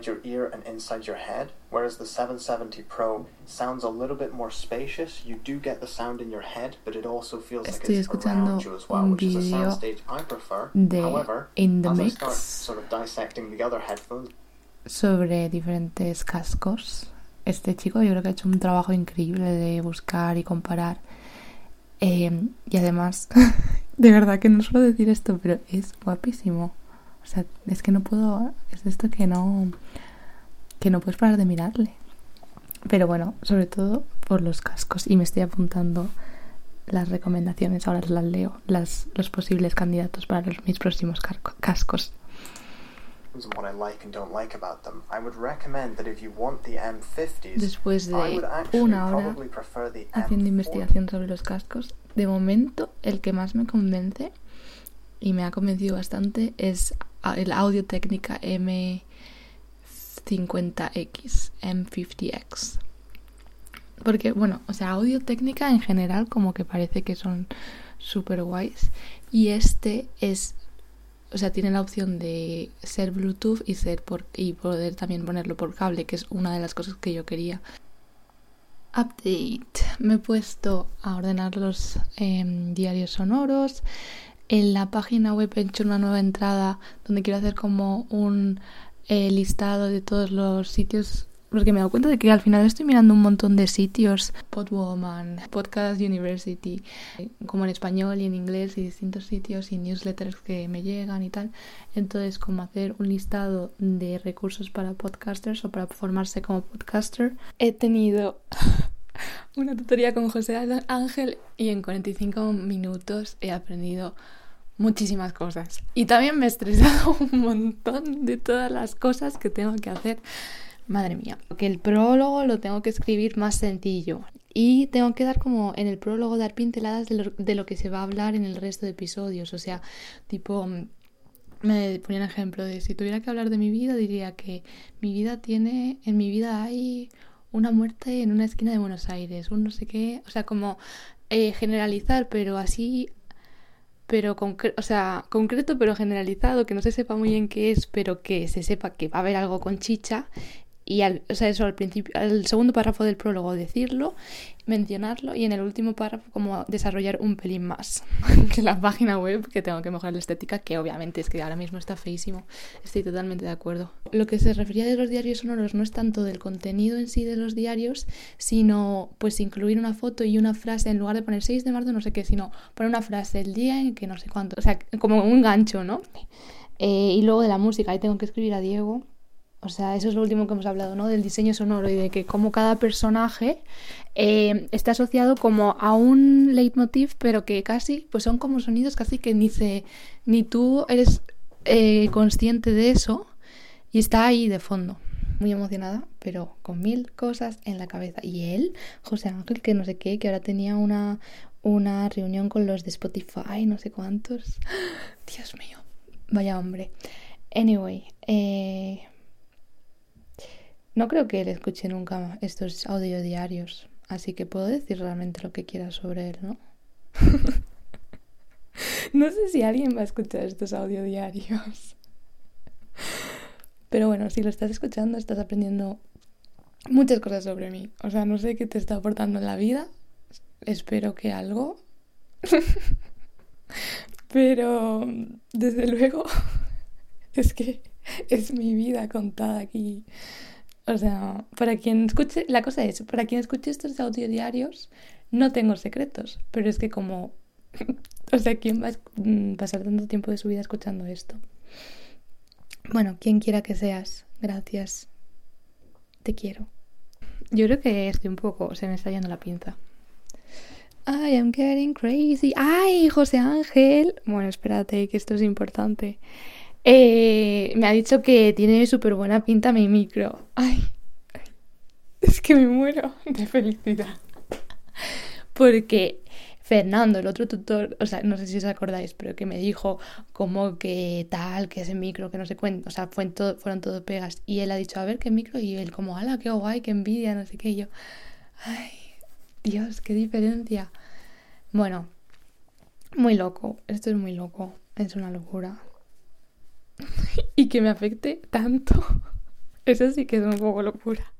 inside your ear and inside your head, whereas the 770 Pro sounds a little bit more spacious. You do get the sound in your head, but it also feels like Estoy it's escuchando around you as well, which is a soundstage I prefer. de However, In the as I Mix start sort of dissecting the other headphones, sobre diferentes cascos. Este chico yo creo que ha hecho un trabajo increíble de buscar y comparar. Eh, y además, de verdad que no suelo decir esto, pero es guapísimo. O sea, es que no puedo. Es de esto que no. que no puedes parar de mirarle. Pero bueno, sobre todo por los cascos. Y me estoy apuntando las recomendaciones, ahora las leo. Las, los posibles candidatos para los, mis próximos cascos. and what I like and don't like about them, I would recommend that if you want the M50s, Después de una hora haciendo M40s. investigación sobre los cascos, de momento el que más me convence y me ha convencido bastante es el Audio Técnica M50X, M50X. Porque, bueno, o sea, Audio Técnica en general como que parece que son súper guays. Y este es, o sea, tiene la opción de ser Bluetooth y, ser por, y poder también ponerlo por cable, que es una de las cosas que yo quería. Update. Me he puesto a ordenar los em, diarios sonoros. En la página web he hecho una nueva entrada donde quiero hacer como un eh, listado de todos los sitios. Porque me he dado cuenta de que al final estoy mirando un montón de sitios. Podwoman, Podcast University, como en español y en inglés y distintos sitios y newsletters que me llegan y tal. Entonces, como hacer un listado de recursos para podcasters o para formarse como podcaster. He tenido una tutoría con José Ángel y en 45 minutos he aprendido muchísimas cosas. Y también me he estresado un montón de todas las cosas que tengo que hacer. Madre mía, que el prólogo lo tengo que escribir más sencillo. Y tengo que dar como en el prólogo dar pinceladas de lo, de lo que se va a hablar en el resto de episodios. O sea, tipo, me ponía un ejemplo de si tuviera que hablar de mi vida, diría que mi vida tiene, en mi vida hay una muerte en una esquina de Buenos Aires, un no sé qué, o sea, como eh, generalizar, pero así, pero concre o sea, concreto pero generalizado, que no se sepa muy bien qué es, pero que se sepa que va a haber algo con chicha. Y al, o sea, eso al principio, al segundo párrafo del prólogo decirlo, mencionarlo y en el último párrafo como desarrollar un pelín más que la página web, que tengo que mejorar la estética, que obviamente es que ahora mismo está feísimo. Estoy totalmente de acuerdo. Lo que se refería de los diarios sonoros no es tanto del contenido en sí de los diarios, sino pues incluir una foto y una frase en lugar de poner 6 de marzo no sé qué, sino poner una frase el día en que no sé cuánto, o sea, como un gancho, ¿no? Eh, y luego de la música, ahí tengo que escribir a Diego. O sea, eso es lo último que hemos hablado, ¿no? Del diseño sonoro y de que como cada personaje eh, está asociado como a un leitmotiv, pero que casi, pues son como sonidos casi que ni se, ni tú eres eh, consciente de eso y está ahí de fondo. Muy emocionada, pero con mil cosas en la cabeza. Y él, José Ángel, que no sé qué, que ahora tenía una, una reunión con los de Spotify, no sé cuántos. Dios mío, vaya hombre. Anyway, eh, no creo que él escuche nunca estos audio diarios, así que puedo decir realmente lo que quiera sobre él, ¿no? no sé si alguien va a escuchar estos audio diarios. Pero bueno, si lo estás escuchando, estás aprendiendo muchas cosas sobre mí. O sea, no sé qué te está aportando en la vida. Espero que algo. Pero desde luego es que es mi vida contada aquí. O sea, para quien escuche, la cosa es, para quien escuche estos audio diarios, no tengo secretos, pero es que como, o sea, ¿quién va a pasar tanto tiempo de su vida escuchando esto? Bueno, quien quiera que seas, gracias, te quiero. Yo creo que estoy un poco, se me está yendo la pinza. I am getting crazy. ¡Ay, José Ángel! Bueno, espérate, que esto es importante. Eh, me ha dicho que tiene súper buena pinta mi micro. Ay, es que me muero de felicidad. Porque Fernando, el otro tutor, o sea, no sé si os acordáis, pero que me dijo como que tal, que ese micro, que no sé cuánto, o sea, todo, fueron todo pegas. Y él ha dicho, a ver qué micro, y él como, ala, qué guay, qué envidia, no sé qué. Y yo, ay, Dios, qué diferencia. Bueno, muy loco, esto es muy loco, es una locura. Y que me afecte tanto Eso sí que es un poco locura.